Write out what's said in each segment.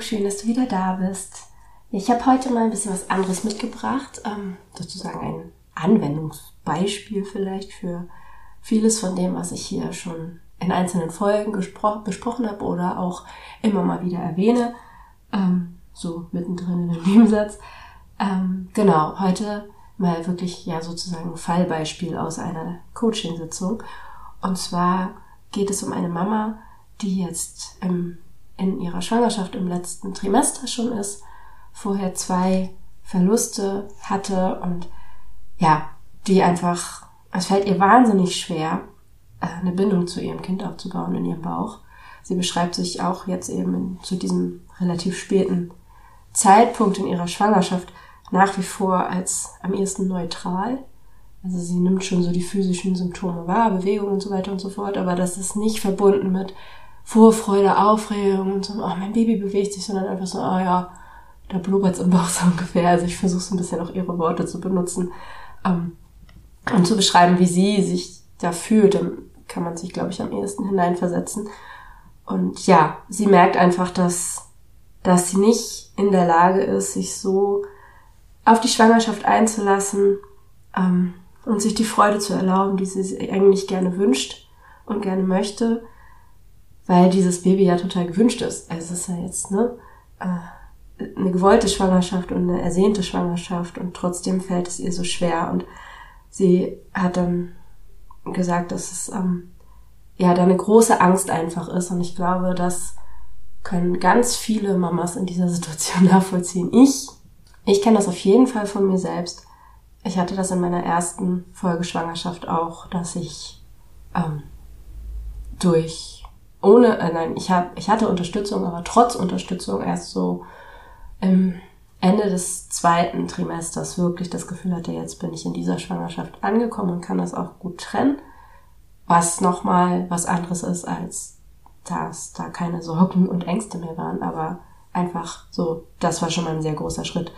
Schön, dass du wieder da bist. Ich habe heute mal ein bisschen was anderes mitgebracht, ähm, sozusagen ein Anwendungsbeispiel vielleicht für vieles von dem, was ich hier schon in einzelnen Folgen besprochen habe oder auch immer mal wieder erwähne, ähm, so mittendrin in dem Nebensatz. Ähm, genau, heute mal wirklich ja sozusagen ein Fallbeispiel aus einer Coaching-Sitzung. Und zwar geht es um eine Mama, die jetzt im in ihrer Schwangerschaft im letzten Trimester schon ist, vorher zwei Verluste hatte und ja, die einfach, es fällt ihr wahnsinnig schwer, äh, eine Bindung zu ihrem Kind aufzubauen in ihrem Bauch. Sie beschreibt sich auch jetzt eben zu diesem relativ späten Zeitpunkt in ihrer Schwangerschaft nach wie vor als am ehesten neutral. Also sie nimmt schon so die physischen Symptome wahr, Bewegung und so weiter und so fort, aber das ist nicht verbunden mit Vorfreude, Aufregung und so, oh, mein Baby bewegt sich, sondern einfach so, oh ja, da blubbert's im Bauch so ungefähr. Also ich versuche so ein bisschen auch ihre Worte zu benutzen ähm, und zu beschreiben, wie sie sich da fühlt. Dann kann man sich, glaube ich, am ehesten hineinversetzen. Und ja, sie merkt einfach, dass, dass sie nicht in der Lage ist, sich so auf die Schwangerschaft einzulassen ähm, und sich die Freude zu erlauben, die sie eigentlich gerne wünscht und gerne möchte weil dieses Baby ja total gewünscht ist. Also es ist ja jetzt ne, äh, eine gewollte Schwangerschaft und eine ersehnte Schwangerschaft und trotzdem fällt es ihr so schwer und sie hat dann gesagt, dass es ähm, ja da eine große Angst einfach ist und ich glaube, das können ganz viele Mamas in dieser Situation nachvollziehen. Ich, ich kenne das auf jeden Fall von mir selbst. Ich hatte das in meiner ersten Folgeschwangerschaft auch, dass ich ähm, durch ohne, äh, nein, ich, hab, ich hatte Unterstützung, aber trotz Unterstützung erst so im Ende des zweiten Trimesters wirklich das Gefühl hatte, jetzt bin ich in dieser Schwangerschaft angekommen und kann das auch gut trennen. Was nochmal was anderes ist, als dass da keine Sorgen und Ängste mehr waren, aber einfach so, das war schon mal ein sehr großer Schritt.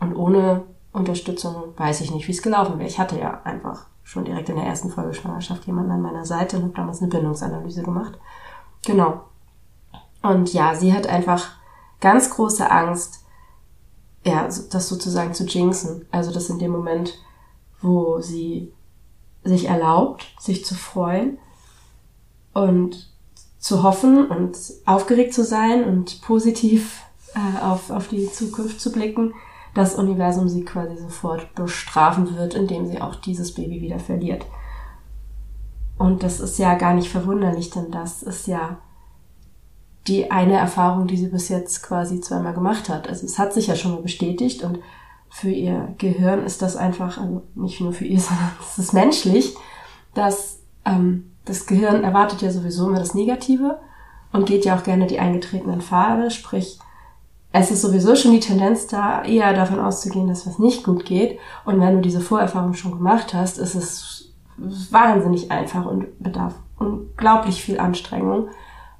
Und ohne Unterstützung weiß ich nicht, wie es gelaufen wäre. Ich hatte ja einfach schon direkt in der ersten Folge Schwangerschaft jemanden an meiner Seite und habe damals eine Bindungsanalyse gemacht. Genau. Und ja, sie hat einfach ganz große Angst, ja, das sozusagen zu jinxen. Also das in dem Moment, wo sie sich erlaubt, sich zu freuen und zu hoffen und aufgeregt zu sein und positiv äh, auf, auf die Zukunft zu blicken, das Universum sie quasi sofort bestrafen wird, indem sie auch dieses Baby wieder verliert. Und das ist ja gar nicht verwunderlich, denn das ist ja die eine Erfahrung, die sie bis jetzt quasi zweimal gemacht hat. Also es hat sich ja schon mal bestätigt und für ihr Gehirn ist das einfach, also nicht nur für ihr, sondern es ist menschlich, dass ähm, das Gehirn erwartet ja sowieso immer das Negative und geht ja auch gerne die eingetretenen Pfade, sprich, es ist sowieso schon die Tendenz da, eher davon auszugehen, dass was nicht gut geht. Und wenn du diese Vorerfahrung schon gemacht hast, ist es wahnsinnig einfach und bedarf unglaublich viel Anstrengung,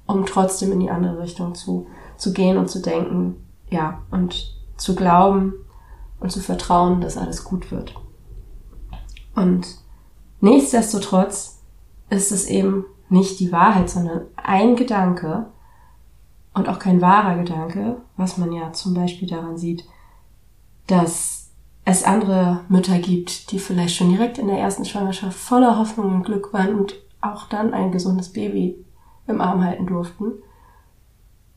um trotzdem in die andere Richtung zu, zu gehen und zu denken, ja, und zu glauben und zu vertrauen, dass alles gut wird. Und nichtsdestotrotz ist es eben nicht die Wahrheit, sondern ein Gedanke und auch kein wahrer Gedanke, was man ja zum Beispiel daran sieht, dass es andere Mütter gibt, die vielleicht schon direkt in der ersten Schwangerschaft voller Hoffnung und Glück waren und auch dann ein gesundes Baby im Arm halten durften.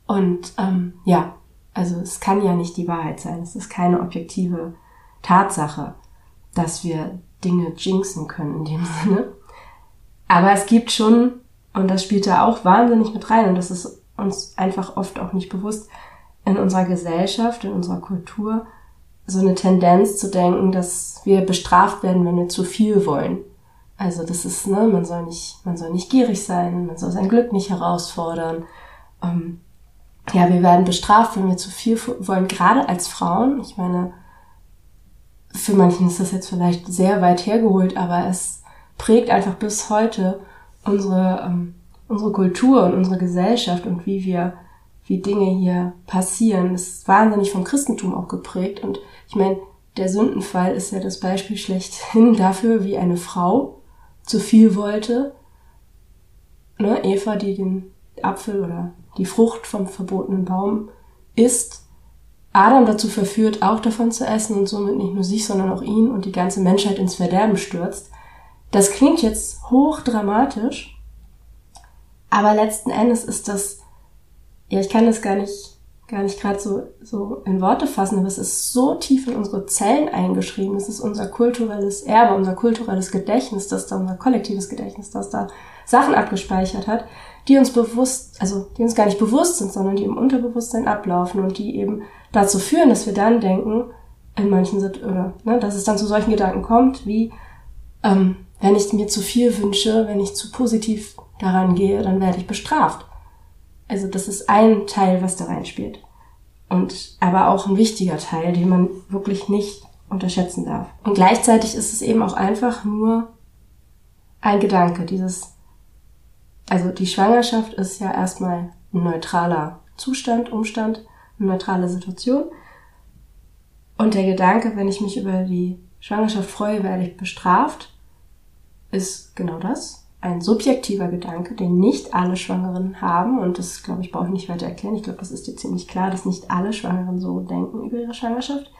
Und ähm, ja, also es kann ja nicht die Wahrheit sein. Es ist keine objektive Tatsache, dass wir Dinge jinxen können in dem Sinne. Aber es gibt schon, und das spielt da auch wahnsinnig mit rein, und das ist uns einfach oft auch nicht bewusst, in unserer Gesellschaft, in unserer Kultur, so eine Tendenz zu denken, dass wir bestraft werden, wenn wir zu viel wollen. Also das ist, ne, man soll nicht, man soll nicht gierig sein, man soll sein Glück nicht herausfordern. Ähm, ja, wir werden bestraft, wenn wir zu viel wollen, gerade als Frauen. Ich meine, für manchen ist das jetzt vielleicht sehr weit hergeholt, aber es prägt einfach bis heute unsere, ähm, unsere Kultur und unsere Gesellschaft und wie wir, wie Dinge hier passieren. Das ist wahnsinnig vom Christentum auch geprägt. Und ich meine, der Sündenfall ist ja das Beispiel schlechthin dafür, wie eine Frau zu viel wollte. Ne, Eva, die den Apfel oder die Frucht vom verbotenen Baum isst, Adam dazu verführt, auch davon zu essen und somit nicht nur sich, sondern auch ihn und die ganze Menschheit ins Verderben stürzt. Das klingt jetzt hochdramatisch, aber letzten Endes ist das, ja, ich kann das gar nicht, gar nicht gerade so, so in Worte fassen, aber es ist so tief in unsere Zellen eingeschrieben. Es ist unser kulturelles Erbe, unser kulturelles Gedächtnis, das da, unser kollektives Gedächtnis, das da Sachen abgespeichert hat, die uns bewusst, also die uns gar nicht bewusst sind, sondern die im Unterbewusstsein ablaufen und die eben dazu führen, dass wir dann denken, in manchen oder ne, dass es dann zu solchen Gedanken kommt, wie ähm, wenn ich mir zu viel wünsche, wenn ich zu positiv daran gehe, dann werde ich bestraft. Also das ist ein Teil, was da reinspielt. Und aber auch ein wichtiger Teil, den man wirklich nicht unterschätzen darf. Und gleichzeitig ist es eben auch einfach nur ein Gedanke, dieses also die Schwangerschaft ist ja erstmal ein neutraler Zustand, Umstand, eine neutrale Situation. Und der Gedanke, wenn ich mich über die Schwangerschaft freue, werde ich bestraft, ist genau das. Ein subjektiver Gedanke, den nicht alle Schwangeren haben. Und das, glaube ich, brauche ich nicht weiter erklären. Ich glaube, das ist dir ziemlich klar, dass nicht alle Schwangeren so denken über ihre Schwangerschaft.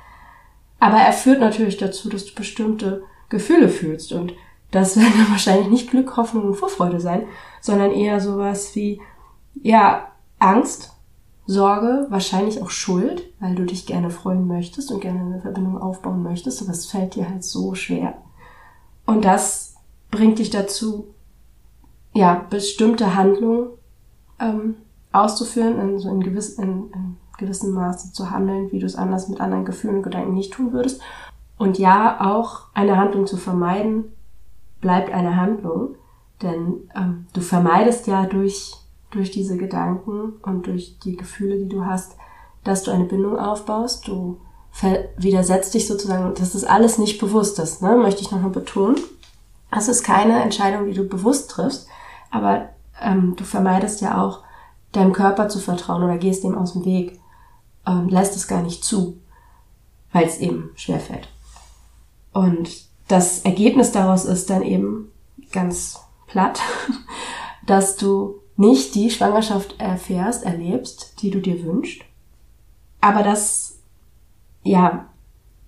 Aber er führt natürlich dazu, dass du bestimmte Gefühle fühlst. Und das werden wahrscheinlich nicht Glück, Hoffnung und Vorfreude sein, sondern eher sowas wie, ja, Angst, Sorge, wahrscheinlich auch Schuld, weil du dich gerne freuen möchtest und gerne eine Verbindung aufbauen möchtest, aber es fällt dir halt so schwer. Und das bringt dich dazu, ja, bestimmte Handlungen ähm, auszuführen, in, so in, gewiss, in, in gewissem Maße zu handeln, wie du es anders mit anderen Gefühlen und Gedanken nicht tun würdest. Und ja, auch eine Handlung zu vermeiden, bleibt eine Handlung, denn ähm, du vermeidest ja durch, durch diese Gedanken und durch die Gefühle, die du hast, dass du eine Bindung aufbaust. Du widersetzt dich sozusagen, das ist alles nicht bewusstes, ne? möchte ich nochmal betonen. Das ist keine Entscheidung, die du bewusst triffst, aber ähm, du vermeidest ja auch, deinem Körper zu vertrauen oder gehst dem aus dem Weg, ähm, lässt es gar nicht zu, weil es eben schwerfällt. Und das Ergebnis daraus ist dann eben ganz platt, dass du nicht die Schwangerschaft erfährst, erlebst, die du dir wünschst. Aber das, ja,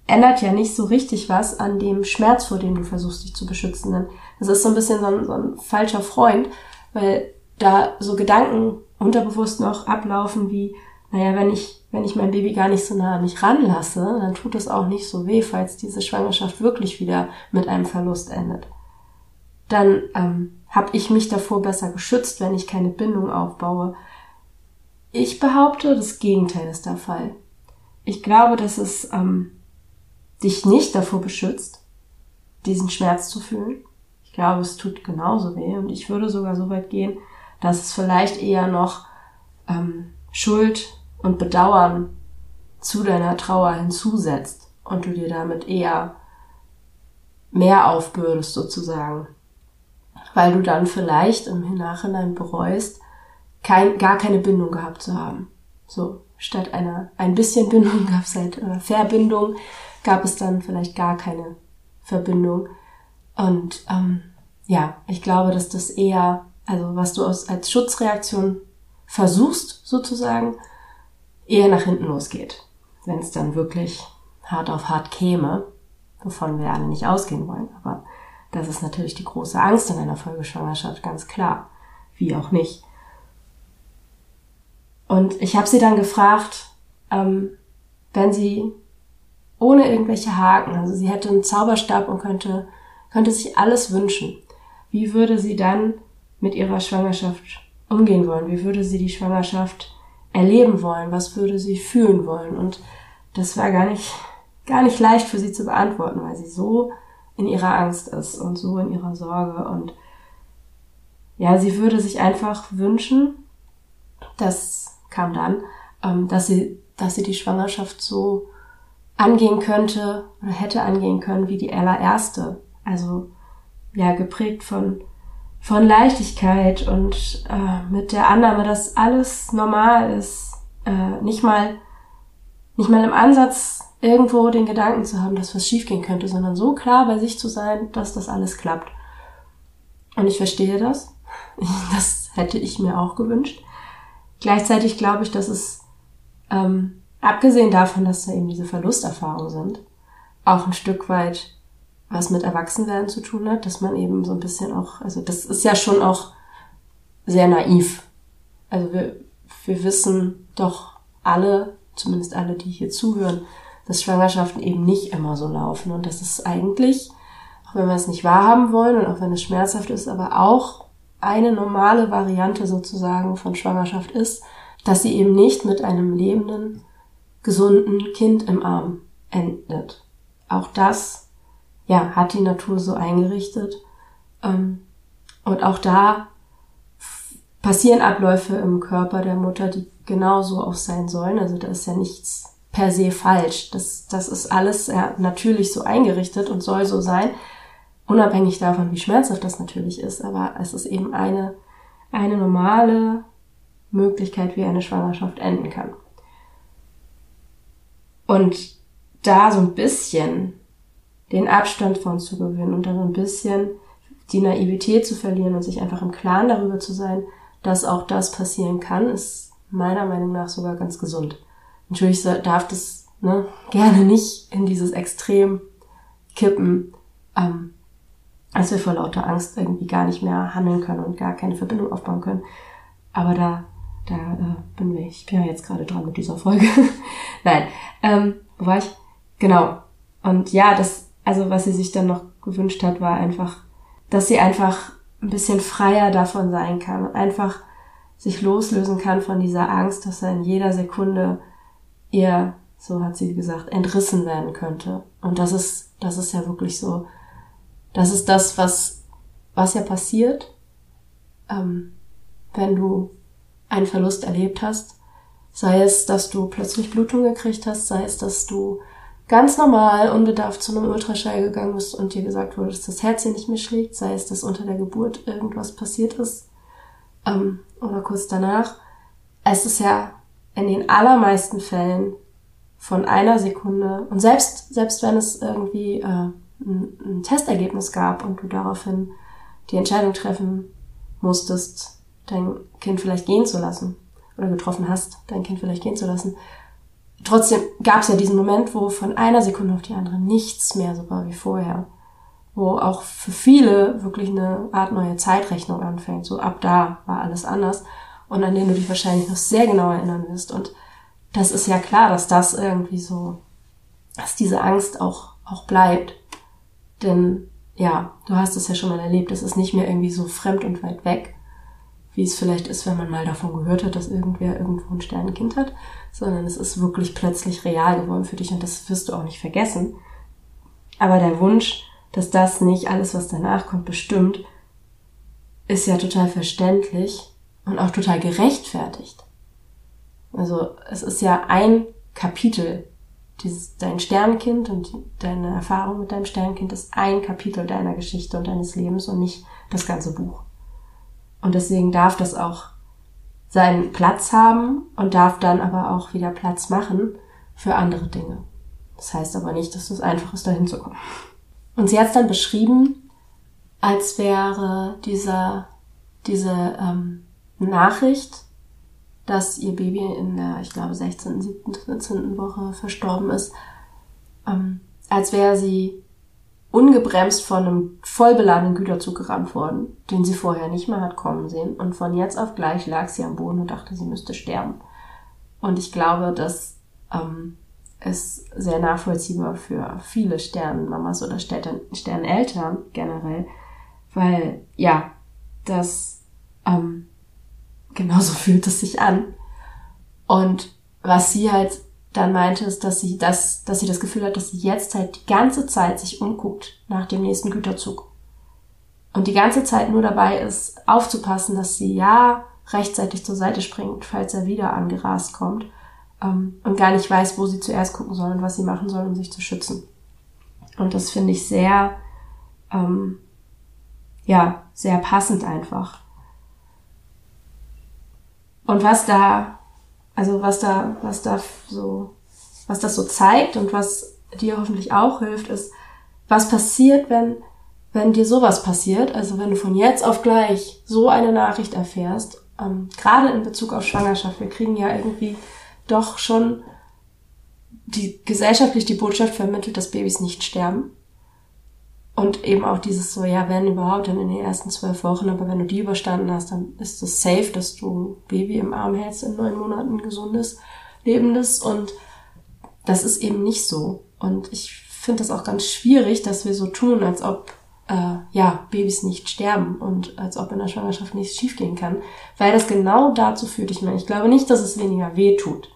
ändert ja nicht so richtig was an dem Schmerz, vor dem du versuchst, dich zu beschützen. Denn das ist so ein bisschen so ein, so ein falscher Freund, weil da so Gedanken unterbewusst noch ablaufen wie, naja, wenn ich, wenn ich mein Baby gar nicht so nah an mich ranlasse, dann tut es auch nicht so weh, falls diese Schwangerschaft wirklich wieder mit einem Verlust endet. Dann ähm, habe ich mich davor besser geschützt, wenn ich keine Bindung aufbaue. Ich behaupte, das Gegenteil ist der Fall. Ich glaube, dass es ähm, dich nicht davor beschützt, diesen Schmerz zu fühlen. Ich glaube, es tut genauso weh und ich würde sogar so weit gehen, dass es vielleicht eher noch ähm, Schuld und Bedauern zu deiner Trauer hinzusetzt und du dir damit eher mehr aufbürdest sozusagen, weil du dann vielleicht im Nachhinein bereust, kein, gar keine Bindung gehabt zu haben. So, statt einer ein bisschen Bindung gab es halt äh, Verbindung, gab es dann vielleicht gar keine Verbindung. Und ähm, ja, ich glaube, dass das eher, also was du aus, als Schutzreaktion versuchst sozusagen, eher nach hinten losgeht, wenn es dann wirklich hart auf hart käme, wovon wir alle nicht ausgehen wollen. Aber das ist natürlich die große Angst in einer Folgeschwangerschaft, ganz klar. Wie auch nicht. Und ich habe sie dann gefragt, ähm, wenn sie ohne irgendwelche Haken, also sie hätte einen Zauberstab und könnte, könnte sich alles wünschen, wie würde sie dann mit ihrer Schwangerschaft umgehen wollen? Wie würde sie die Schwangerschaft erleben wollen? Was würde sie fühlen wollen? Und das war gar nicht, gar nicht leicht für sie zu beantworten, weil sie so in ihrer Angst ist und so in ihrer Sorge. Und ja, sie würde sich einfach wünschen, das kam dann, ähm, dass sie, dass sie die Schwangerschaft so angehen könnte oder hätte angehen können wie die allererste. Also ja, geprägt von, von Leichtigkeit und äh, mit der Annahme, dass alles normal ist. Äh, nicht mal, nicht mal im Ansatz irgendwo den Gedanken zu haben, dass was schiefgehen könnte, sondern so klar bei sich zu sein, dass das alles klappt. Und ich verstehe das. Das hätte ich mir auch gewünscht. Gleichzeitig glaube ich, dass es, ähm, abgesehen davon, dass da eben diese Verlusterfahrungen sind, auch ein Stück weit was mit Erwachsenwerden zu tun hat, dass man eben so ein bisschen auch, also das ist ja schon auch sehr naiv. Also wir, wir wissen doch alle, zumindest alle, die hier zuhören, dass Schwangerschaften eben nicht immer so laufen und das ist eigentlich, auch wenn wir es nicht wahrhaben wollen und auch wenn es schmerzhaft ist, aber auch eine normale Variante sozusagen von Schwangerschaft ist, dass sie eben nicht mit einem lebenden, gesunden Kind im Arm endet. Auch das, ja, hat die Natur so eingerichtet. Ähm, und auch da passieren Abläufe im Körper der Mutter, die genauso auch sein sollen. Also da ist ja nichts per se falsch. Das, das ist alles ja, natürlich so eingerichtet und soll so sein. Unabhängig davon, wie schmerzhaft das natürlich ist, aber es ist eben eine, eine normale Möglichkeit, wie eine Schwangerschaft enden kann. Und da so ein bisschen den Abstand von zu gewinnen und dann so ein bisschen die Naivität zu verlieren und sich einfach im Klaren darüber zu sein, dass auch das passieren kann, ist meiner Meinung nach sogar ganz gesund. Natürlich darf das ne, gerne nicht in dieses Extrem kippen, ähm, als wir vor lauter Angst irgendwie gar nicht mehr handeln können und gar keine Verbindung aufbauen können. Aber da, da äh, bin ich, ich bin ja jetzt gerade dran mit dieser Folge. Nein, ähm, wo war ich? Genau. Und ja, das, also was sie sich dann noch gewünscht hat, war einfach, dass sie einfach ein bisschen freier davon sein kann und einfach sich loslösen kann von dieser Angst, dass er in jeder Sekunde ihr, so hat sie gesagt, entrissen werden könnte. Und das ist, das ist ja wirklich so, das ist das, was, was ja passiert, ähm, wenn du einen Verlust erlebt hast. Sei es, dass du plötzlich Blutung gekriegt hast, sei es, dass du ganz normal, unbedarft zu einem Ultraschall gegangen bist und dir gesagt wurde, dass das Herz hier nicht mehr schlägt, sei es, dass unter der Geburt irgendwas passiert ist ähm, oder kurz danach. Es ist ja in den allermeisten Fällen von einer Sekunde und selbst selbst wenn es irgendwie äh, ein, ein Testergebnis gab und du daraufhin die Entscheidung treffen musstest, dein Kind vielleicht gehen zu lassen oder getroffen hast, dein Kind vielleicht gehen zu lassen. Trotzdem gab es ja diesen Moment, wo von einer Sekunde auf die andere nichts mehr so war wie vorher. Wo auch für viele wirklich eine Art neue Zeitrechnung anfängt. So ab da war alles anders und an den du dich wahrscheinlich noch sehr genau erinnern wirst. Und das ist ja klar, dass das irgendwie so, dass diese Angst auch, auch bleibt. Denn ja, du hast es ja schon mal erlebt, es ist nicht mehr irgendwie so fremd und weit weg, wie es vielleicht ist, wenn man mal davon gehört hat, dass irgendwer irgendwo ein Sternenkind hat, sondern es ist wirklich plötzlich real geworden für dich und das wirst du auch nicht vergessen. Aber der Wunsch, dass das nicht alles, was danach kommt, bestimmt, ist ja total verständlich und auch total gerechtfertigt. Also es ist ja ein Kapitel dieses, dein Sternkind und deine Erfahrung mit deinem Sternkind ist ein Kapitel deiner Geschichte und deines Lebens und nicht das ganze Buch. Und deswegen darf das auch seinen Platz haben und darf dann aber auch wieder Platz machen für andere Dinge. Das heißt aber nicht, dass es einfach ist, dahin zu kommen. Und sie hat es dann beschrieben, als wäre dieser, diese ähm, Nachricht dass ihr Baby in der, ich glaube, 16., 17., 14. Woche verstorben ist, ähm, als wäre sie ungebremst von einem vollbeladenen Güterzug gerammt worden, den sie vorher nicht mehr hat kommen sehen. Und von jetzt auf gleich lag sie am Boden und dachte, sie müsste sterben. Und ich glaube, das ähm, ist sehr nachvollziehbar für viele Sternenmamas oder Sterneltern generell, weil ja, das ähm, genauso fühlt es sich an. Und was sie halt dann meinte es, dass sie das, dass sie das Gefühl hat, dass sie jetzt halt die ganze Zeit sich umguckt nach dem nächsten Güterzug. Und die ganze Zeit nur dabei ist, aufzupassen, dass sie ja rechtzeitig zur Seite springt, falls er wieder angerast kommt, ähm, und gar nicht weiß, wo sie zuerst gucken soll und was sie machen soll, um sich zu schützen. Und das finde ich sehr, ähm, ja, sehr passend einfach. Und was da, also was da, was da so, was das so zeigt und was dir hoffentlich auch hilft, ist, was passiert, wenn, wenn dir sowas passiert, also wenn du von jetzt auf gleich so eine Nachricht erfährst, ähm, gerade in Bezug auf Schwangerschaft, wir kriegen ja irgendwie doch schon die gesellschaftlich die Botschaft vermittelt, dass Babys nicht sterben. Und eben auch dieses so, ja, wenn überhaupt, dann in den ersten zwölf Wochen, aber wenn du die überstanden hast, dann ist es safe, dass du ein Baby im Arm hältst in neun Monaten, gesundes, lebendes. Und das ist eben nicht so. Und ich finde das auch ganz schwierig, dass wir so tun, als ob äh, ja, Babys nicht sterben und als ob in der Schwangerschaft nichts schiefgehen kann. Weil das genau dazu führt. Ich meine, ich glaube nicht, dass es weniger weh tut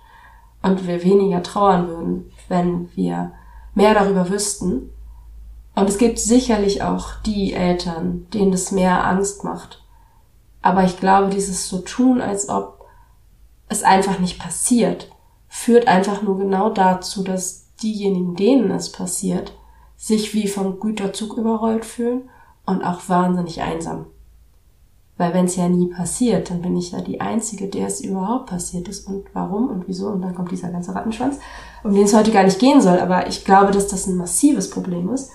und wir weniger trauern würden, wenn wir mehr darüber wüssten und es gibt sicherlich auch die Eltern, denen das mehr Angst macht. Aber ich glaube, dieses so tun, als ob es einfach nicht passiert, führt einfach nur genau dazu, dass diejenigen, denen es passiert, sich wie vom Güterzug überrollt fühlen und auch wahnsinnig einsam. Weil wenn es ja nie passiert, dann bin ich ja die Einzige, der es überhaupt passiert ist und warum und wieso und dann kommt dieser ganze Rattenschwanz, um den es heute gar nicht gehen soll. Aber ich glaube, dass das ein massives Problem ist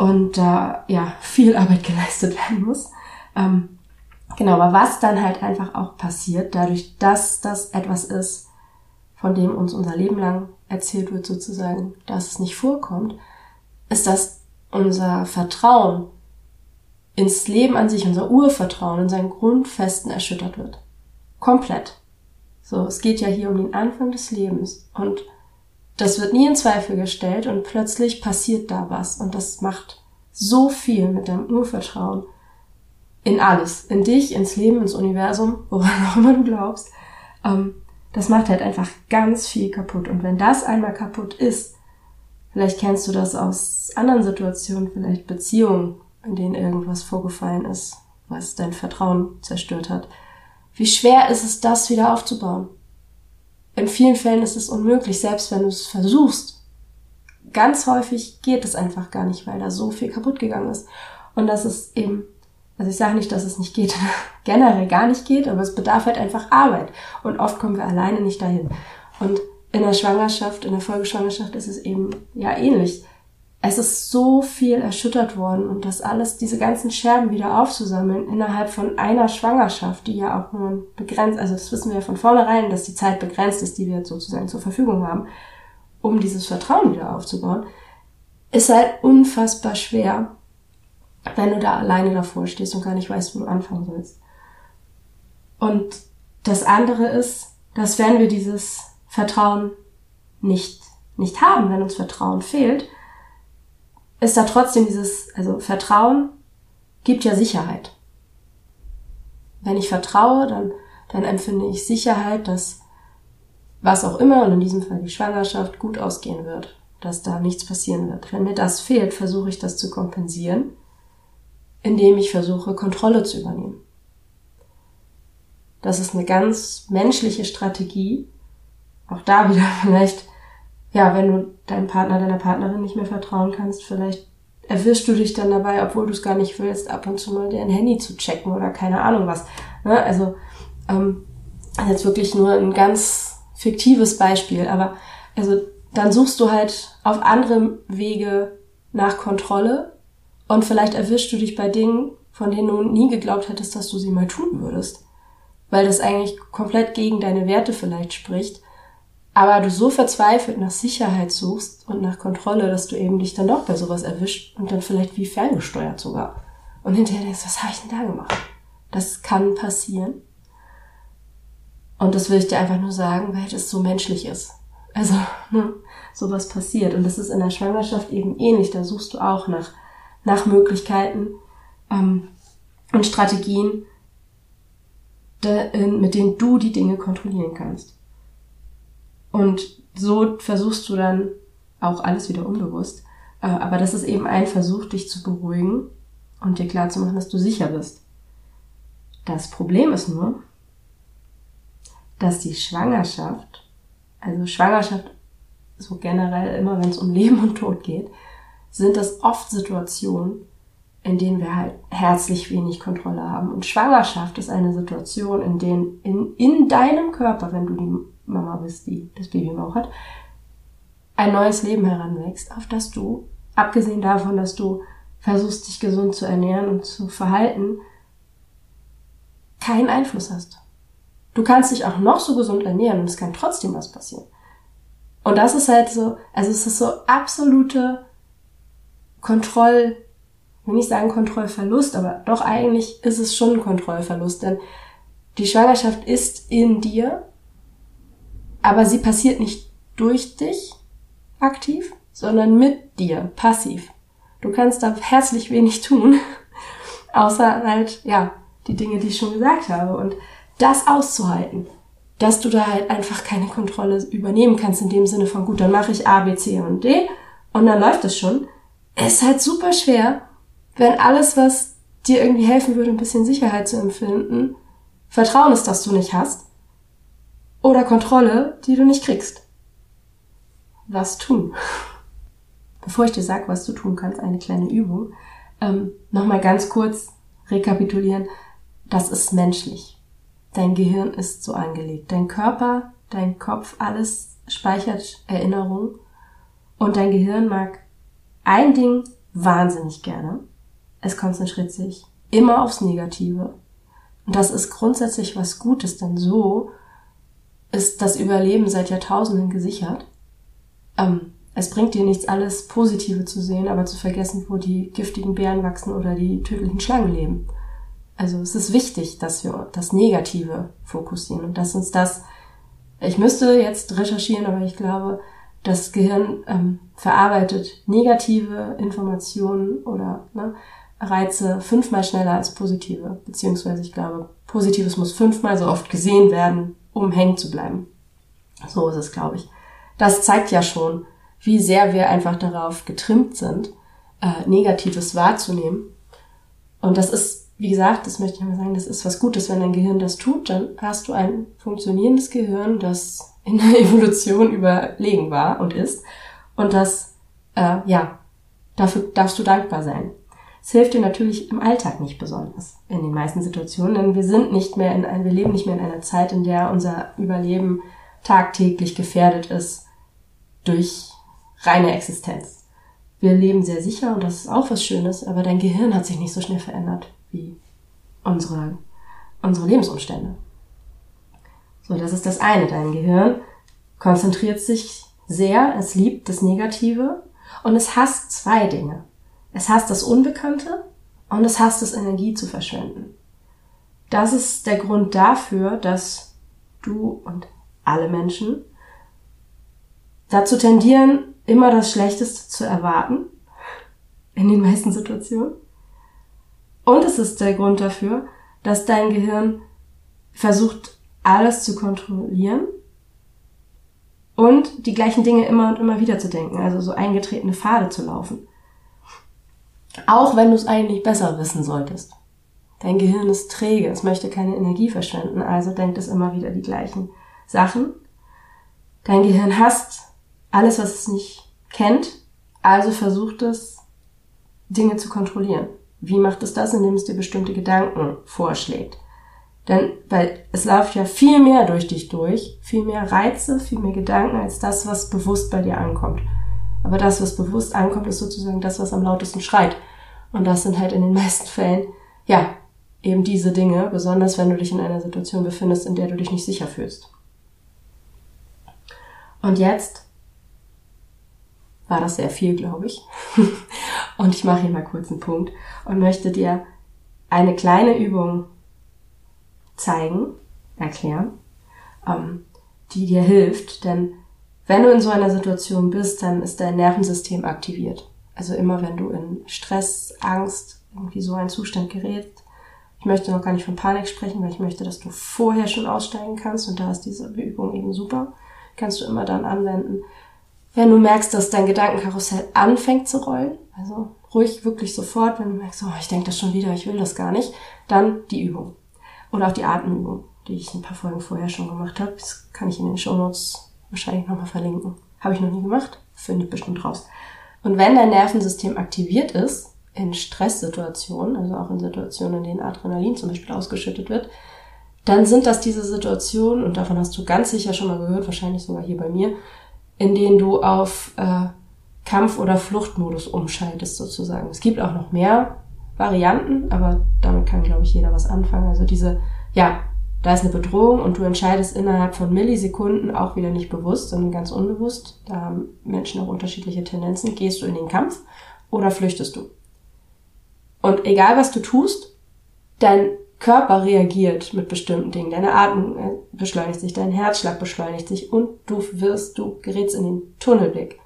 und da äh, ja viel Arbeit geleistet werden muss. Ähm, genau, aber was dann halt einfach auch passiert, dadurch, dass das etwas ist, von dem uns unser Leben lang erzählt wird sozusagen, dass es nicht vorkommt, ist, dass unser Vertrauen ins Leben an sich, unser Urvertrauen in seinen Grundfesten erschüttert wird. Komplett. So, es geht ja hier um den Anfang des Lebens und das wird nie in Zweifel gestellt und plötzlich passiert da was und das macht so viel mit deinem Urvertrauen in alles, in dich, ins Leben, ins Universum, woran auch immer du glaubst. Ähm, das macht halt einfach ganz viel kaputt. Und wenn das einmal kaputt ist, vielleicht kennst du das aus anderen Situationen, vielleicht Beziehungen, in denen irgendwas vorgefallen ist, was dein Vertrauen zerstört hat. Wie schwer ist es, das wieder aufzubauen? In vielen Fällen ist es unmöglich, selbst wenn du es versuchst. Ganz häufig geht es einfach gar nicht, weil da so viel kaputt gegangen ist. Und das ist eben, also ich sage nicht, dass es nicht geht, generell gar nicht geht, aber es bedarf halt einfach Arbeit. Und oft kommen wir alleine nicht dahin. Und in der Schwangerschaft, in der Folgeschwangerschaft ist es eben ja ähnlich es ist so viel erschüttert worden und das alles, diese ganzen Scherben wieder aufzusammeln innerhalb von einer Schwangerschaft, die ja auch nur begrenzt, also das wissen wir ja von vornherein, dass die Zeit begrenzt ist, die wir sozusagen zur Verfügung haben, um dieses Vertrauen wieder aufzubauen, ist halt unfassbar schwer, wenn du da alleine davor stehst und gar nicht weißt, wo du anfangen sollst. Und das andere ist, dass wenn wir dieses Vertrauen nicht, nicht haben, wenn uns Vertrauen fehlt, ist da trotzdem dieses, also Vertrauen gibt ja Sicherheit. Wenn ich vertraue, dann, dann empfinde ich Sicherheit, dass was auch immer, und in diesem Fall die Schwangerschaft, gut ausgehen wird, dass da nichts passieren wird. Wenn mir das fehlt, versuche ich das zu kompensieren, indem ich versuche, Kontrolle zu übernehmen. Das ist eine ganz menschliche Strategie. Auch da wieder vielleicht ja, wenn du deinem Partner, deiner Partnerin nicht mehr vertrauen kannst, vielleicht erwischst du dich dann dabei, obwohl du es gar nicht willst, ab und zu mal dein Handy zu checken oder keine Ahnung was. Ne? Also ähm, jetzt wirklich nur ein ganz fiktives Beispiel, aber also dann suchst du halt auf andere Wege nach Kontrolle und vielleicht erwischst du dich bei Dingen, von denen du nie geglaubt hättest, dass du sie mal tun würdest. Weil das eigentlich komplett gegen deine Werte vielleicht spricht aber du so verzweifelt nach Sicherheit suchst und nach Kontrolle, dass du eben dich dann doch bei sowas erwischt und dann vielleicht wie ferngesteuert sogar. Und hinterher denkst, was habe ich denn da gemacht? Das kann passieren. Und das will ich dir einfach nur sagen, weil das so menschlich ist. Also, ne, sowas passiert. Und das ist in der Schwangerschaft eben ähnlich. Da suchst du auch nach, nach Möglichkeiten ähm, und Strategien, de, in, mit denen du die Dinge kontrollieren kannst. Und so versuchst du dann auch alles wieder unbewusst. Äh, aber das ist eben ein Versuch, dich zu beruhigen und dir klar zu machen, dass du sicher bist. Das Problem ist nur, dass die Schwangerschaft, also Schwangerschaft so generell immer, wenn es um Leben und Tod geht, sind das oft Situationen, in denen wir halt herzlich wenig Kontrolle haben. Und Schwangerschaft ist eine Situation, in denen in, in deinem Körper, wenn du die Mama bist, die das Baby im hat, ein neues Leben heranwächst, auf das du, abgesehen davon, dass du versuchst, dich gesund zu ernähren und zu verhalten, keinen Einfluss hast. Du kannst dich auch noch so gesund ernähren und es kann trotzdem was passieren. Und das ist halt so, also es ist so absolute Kontroll, will nicht sagen Kontrollverlust, aber doch eigentlich ist es schon ein Kontrollverlust, denn die Schwangerschaft ist in dir, aber sie passiert nicht durch dich aktiv, sondern mit dir passiv. Du kannst da herzlich wenig tun, außer halt, ja, die Dinge, die ich schon gesagt habe. Und das auszuhalten, dass du da halt einfach keine Kontrolle übernehmen kannst in dem Sinne von, gut, dann mache ich A, B, C und D und dann läuft es schon. Ist halt super schwer, wenn alles, was dir irgendwie helfen würde, ein bisschen Sicherheit zu empfinden, Vertrauen ist, das du nicht hast, oder Kontrolle, die du nicht kriegst. Was tun? Bevor ich dir sage, was du tun kannst, eine kleine Übung. Ähm, Nochmal ganz kurz rekapitulieren. Das ist menschlich. Dein Gehirn ist so angelegt. Dein Körper, dein Kopf, alles speichert Erinnerungen. Und dein Gehirn mag ein Ding wahnsinnig gerne. Es konzentriert sich immer aufs Negative. Und das ist grundsätzlich was Gutes, denn so ist das Überleben seit Jahrtausenden gesichert. Ähm, es bringt dir nichts, alles Positive zu sehen, aber zu vergessen, wo die giftigen Bären wachsen oder die tödlichen Schlangen leben. Also es ist wichtig, dass wir das Negative fokussieren und dass uns das, ich müsste jetzt recherchieren, aber ich glaube, das Gehirn ähm, verarbeitet negative Informationen oder ne, Reize fünfmal schneller als positive. Beziehungsweise ich glaube, Positives muss fünfmal so oft gesehen werden, um hängen zu bleiben. So ist es, glaube ich. Das zeigt ja schon, wie sehr wir einfach darauf getrimmt sind, äh, Negatives wahrzunehmen. Und das ist wie gesagt, das möchte ich mal sagen, das ist was Gutes, wenn dein Gehirn das tut, dann hast du ein funktionierendes Gehirn, das in der Evolution überlegen war und ist. Und das, äh, ja, dafür darfst du dankbar sein. Es hilft dir natürlich im Alltag nicht besonders in den meisten Situationen, denn wir sind nicht mehr in ein, wir leben nicht mehr in einer Zeit, in der unser Überleben tagtäglich gefährdet ist durch reine Existenz. Wir leben sehr sicher und das ist auch was Schönes, aber dein Gehirn hat sich nicht so schnell verändert wie unsere, unsere Lebensumstände. So, das ist das eine. Dein Gehirn konzentriert sich sehr, es liebt das Negative und es hasst zwei Dinge. Es hasst das Unbekannte und es hasst es, Energie zu verschwenden. Das ist der Grund dafür, dass du und alle Menschen dazu tendieren, immer das Schlechteste zu erwarten, in den meisten Situationen, und es ist der Grund dafür, dass dein Gehirn versucht, alles zu kontrollieren und die gleichen Dinge immer und immer wieder zu denken, also so eingetretene Pfade zu laufen. Auch wenn du es eigentlich besser wissen solltest. Dein Gehirn ist träge, es möchte keine Energie verschwenden, also denkt es immer wieder die gleichen Sachen. Dein Gehirn hasst alles, was es nicht kennt, also versucht es, Dinge zu kontrollieren. Wie macht es das, indem es dir bestimmte Gedanken vorschlägt? Denn, weil es läuft ja viel mehr durch dich durch, viel mehr Reize, viel mehr Gedanken als das, was bewusst bei dir ankommt. Aber das, was bewusst ankommt, ist sozusagen das, was am lautesten schreit. Und das sind halt in den meisten Fällen, ja, eben diese Dinge, besonders wenn du dich in einer Situation befindest, in der du dich nicht sicher fühlst. Und jetzt war das sehr viel, glaube ich. Und ich mache hier mal kurz einen Punkt und möchte dir eine kleine Übung zeigen, erklären, ähm, die dir hilft. Denn wenn du in so einer Situation bist, dann ist dein Nervensystem aktiviert. Also immer wenn du in Stress, Angst, irgendwie so einen Zustand gerätst. Ich möchte noch gar nicht von Panik sprechen, weil ich möchte, dass du vorher schon aussteigen kannst und da ist diese Übung eben super. kannst du immer dann anwenden. Wenn du merkst, dass dein Gedankenkarussell anfängt zu rollen, also ruhig wirklich sofort, wenn du merkst, oh, ich denke das schon wieder, ich will das gar nicht, dann die Übung. Oder auch die Atemübung, die ich ein paar Folgen vorher schon gemacht habe. Das kann ich in den Shownotes wahrscheinlich nochmal verlinken. Habe ich noch nie gemacht, finde ich bestimmt raus. Und wenn dein Nervensystem aktiviert ist, in Stresssituationen, also auch in Situationen, in denen Adrenalin zum Beispiel ausgeschüttet wird, dann sind das diese Situationen, und davon hast du ganz sicher schon mal gehört, wahrscheinlich sogar hier bei mir, in denen du auf äh, Kampf- oder Fluchtmodus umschaltest sozusagen. Es gibt auch noch mehr Varianten, aber damit kann, glaube ich, jeder was anfangen. Also diese, ja, da ist eine Bedrohung und du entscheidest innerhalb von Millisekunden auch wieder nicht bewusst, sondern ganz unbewusst. Da haben Menschen auch unterschiedliche Tendenzen. Gehst du in den Kampf oder flüchtest du? Und egal was du tust, dein Körper reagiert mit bestimmten Dingen. Deine Atmung äh, beschleunigt sich, dein Herzschlag beschleunigt sich und du wirst, du gerätst in den Tunnelblick.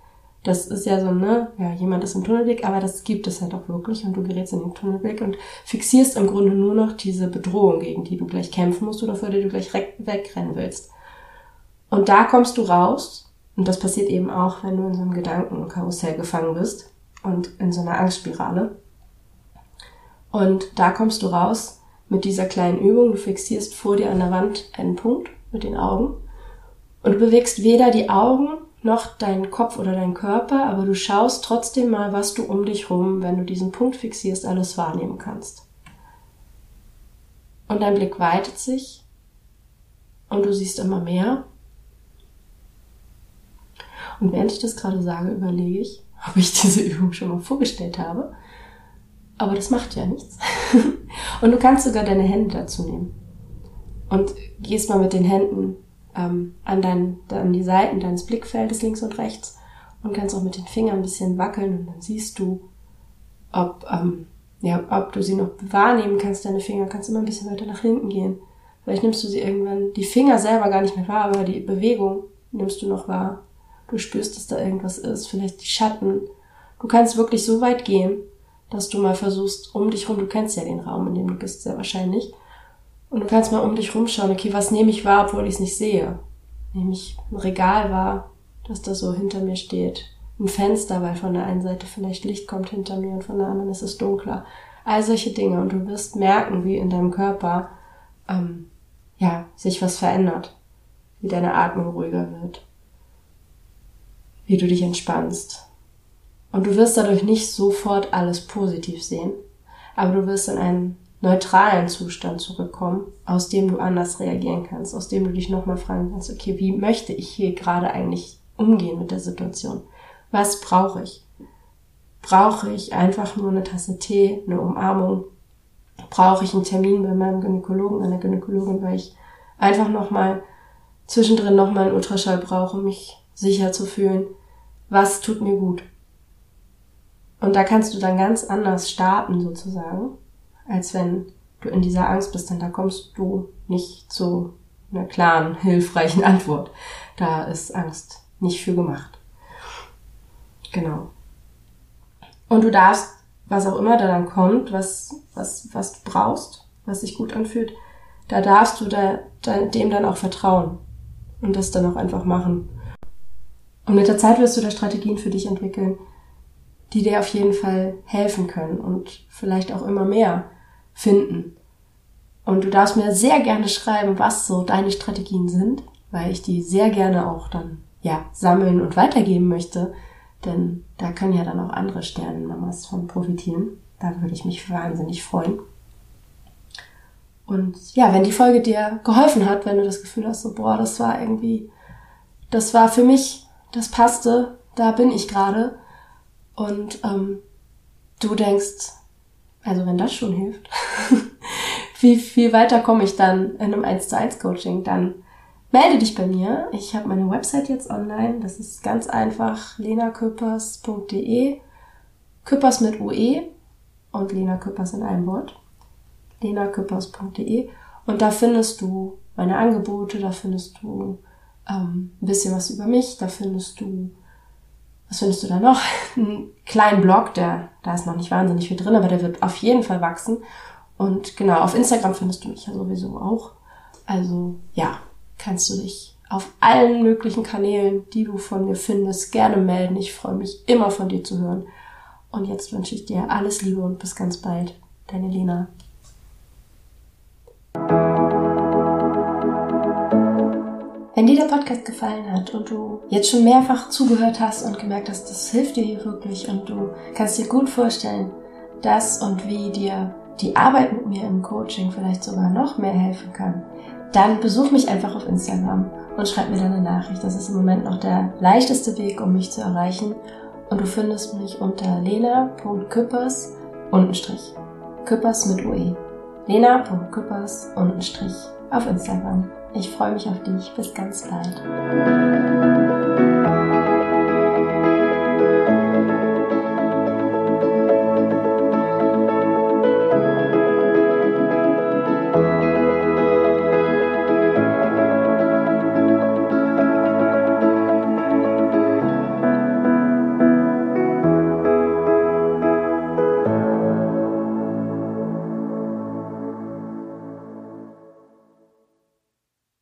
Das ist ja so, ne, ja, jemand ist im Tunnelblick, aber das gibt es halt auch wirklich und du gerätst in den Tunnelblick und fixierst im Grunde nur noch diese Bedrohung, gegen die du gleich kämpfen musst oder vor der du gleich wegrennen willst. Und da kommst du raus und das passiert eben auch, wenn du in so einem Gedankenkarussell gefangen bist und in so einer Angstspirale. Und da kommst du raus mit dieser kleinen Übung. Du fixierst vor dir an der Wand einen Punkt mit den Augen und du bewegst weder die Augen noch deinen Kopf oder deinen Körper, aber du schaust trotzdem mal, was du um dich rum, wenn du diesen Punkt fixierst, alles wahrnehmen kannst. Und dein Blick weitet sich und du siehst immer mehr. Und während ich das gerade sage, überlege ich, ob ich diese Übung schon mal vorgestellt habe. Aber das macht ja nichts. und du kannst sogar deine Hände dazu nehmen. Und gehst mal mit den Händen ähm, an, dein, an die Seiten deines Blickfeldes links und rechts und kannst auch mit den Fingern ein bisschen wackeln und dann siehst du, ob, ähm, ja, ob du sie noch wahrnehmen kannst, deine Finger, kannst immer ein bisschen weiter nach hinten gehen. Vielleicht nimmst du sie irgendwann, die Finger selber gar nicht mehr wahr, aber die Bewegung nimmst du noch wahr. Du spürst, dass da irgendwas ist, vielleicht die Schatten. Du kannst wirklich so weit gehen, dass du mal versuchst, um dich rum, du kennst ja den Raum, in dem du bist, sehr wahrscheinlich. Und du kannst mal um dich rumschauen, okay, was nehme ich wahr, obwohl ich es nicht sehe? Nehme ich ein Regal wahr, das da so hinter mir steht. Ein Fenster, weil von der einen Seite vielleicht Licht kommt hinter mir und von der anderen ist es dunkler. All solche Dinge. Und du wirst merken, wie in deinem Körper, ähm, ja, sich was verändert. Wie deine Atmung ruhiger wird. Wie du dich entspannst und du wirst dadurch nicht sofort alles positiv sehen, aber du wirst in einen neutralen Zustand zurückkommen, aus dem du anders reagieren kannst, aus dem du dich nochmal fragen kannst, okay, wie möchte ich hier gerade eigentlich umgehen mit der Situation? Was brauche ich? Brauche ich einfach nur eine Tasse Tee, eine Umarmung? Brauche ich einen Termin bei meinem Gynäkologen, einer Gynäkologin, weil ich einfach nochmal zwischendrin nochmal einen Ultraschall brauche, um mich sicher zu fühlen? Was tut mir gut? Und da kannst du dann ganz anders starten sozusagen, als wenn du in dieser Angst bist, denn da kommst du nicht zu einer klaren, hilfreichen Antwort. Da ist Angst nicht für gemacht. Genau. Und du darfst, was auch immer da dann kommt, was, was, was du brauchst, was sich gut anfühlt, da darfst du da, da, dem dann auch vertrauen und das dann auch einfach machen. Und mit der Zeit wirst du da Strategien für dich entwickeln, die dir auf jeden Fall helfen können und vielleicht auch immer mehr finden. Und du darfst mir sehr gerne schreiben, was so deine Strategien sind, weil ich die sehr gerne auch dann, ja, sammeln und weitergeben möchte. Denn da können ja dann auch andere Sternenmamas von profitieren. Da würde ich mich wahnsinnig freuen. Und ja, wenn die Folge dir geholfen hat, wenn du das Gefühl hast, so, boah, das war irgendwie, das war für mich, das passte, da bin ich gerade, und ähm, du denkst, also wenn das schon hilft, wie viel weiter komme ich dann in einem 1 zu 1 Coaching? Dann melde dich bei mir. Ich habe meine Website jetzt online. Das ist ganz einfach lenaköppers.de. Küppers mit UE und Lena Küppers in einem Wort. lenaköppers.de und da findest du meine Angebote, da findest du ähm, ein bisschen was über mich, da findest du was findest du da noch? Einen kleinen Blog, der, da ist noch nicht wahnsinnig viel drin, aber der wird auf jeden Fall wachsen. Und genau, auf Instagram findest du mich ja sowieso auch. Also ja, kannst du dich auf allen möglichen Kanälen, die du von mir findest, gerne melden. Ich freue mich immer von dir zu hören. Und jetzt wünsche ich dir alles Liebe und bis ganz bald. Deine Lena. Wenn dir der Podcast gefallen hat und du jetzt schon mehrfach zugehört hast und gemerkt hast, das hilft dir hier wirklich und du kannst dir gut vorstellen, dass und wie dir die Arbeit mit mir im Coaching vielleicht sogar noch mehr helfen kann, dann besuch mich einfach auf Instagram und schreib mir deine Nachricht. Das ist im Moment noch der leichteste Weg, um mich zu erreichen. Und du findest mich unter lena.küppers untenstrich. Küppers mit UE. lena.küppers untenstrich auf Instagram. Ich freue mich auf dich. Bis ganz bald.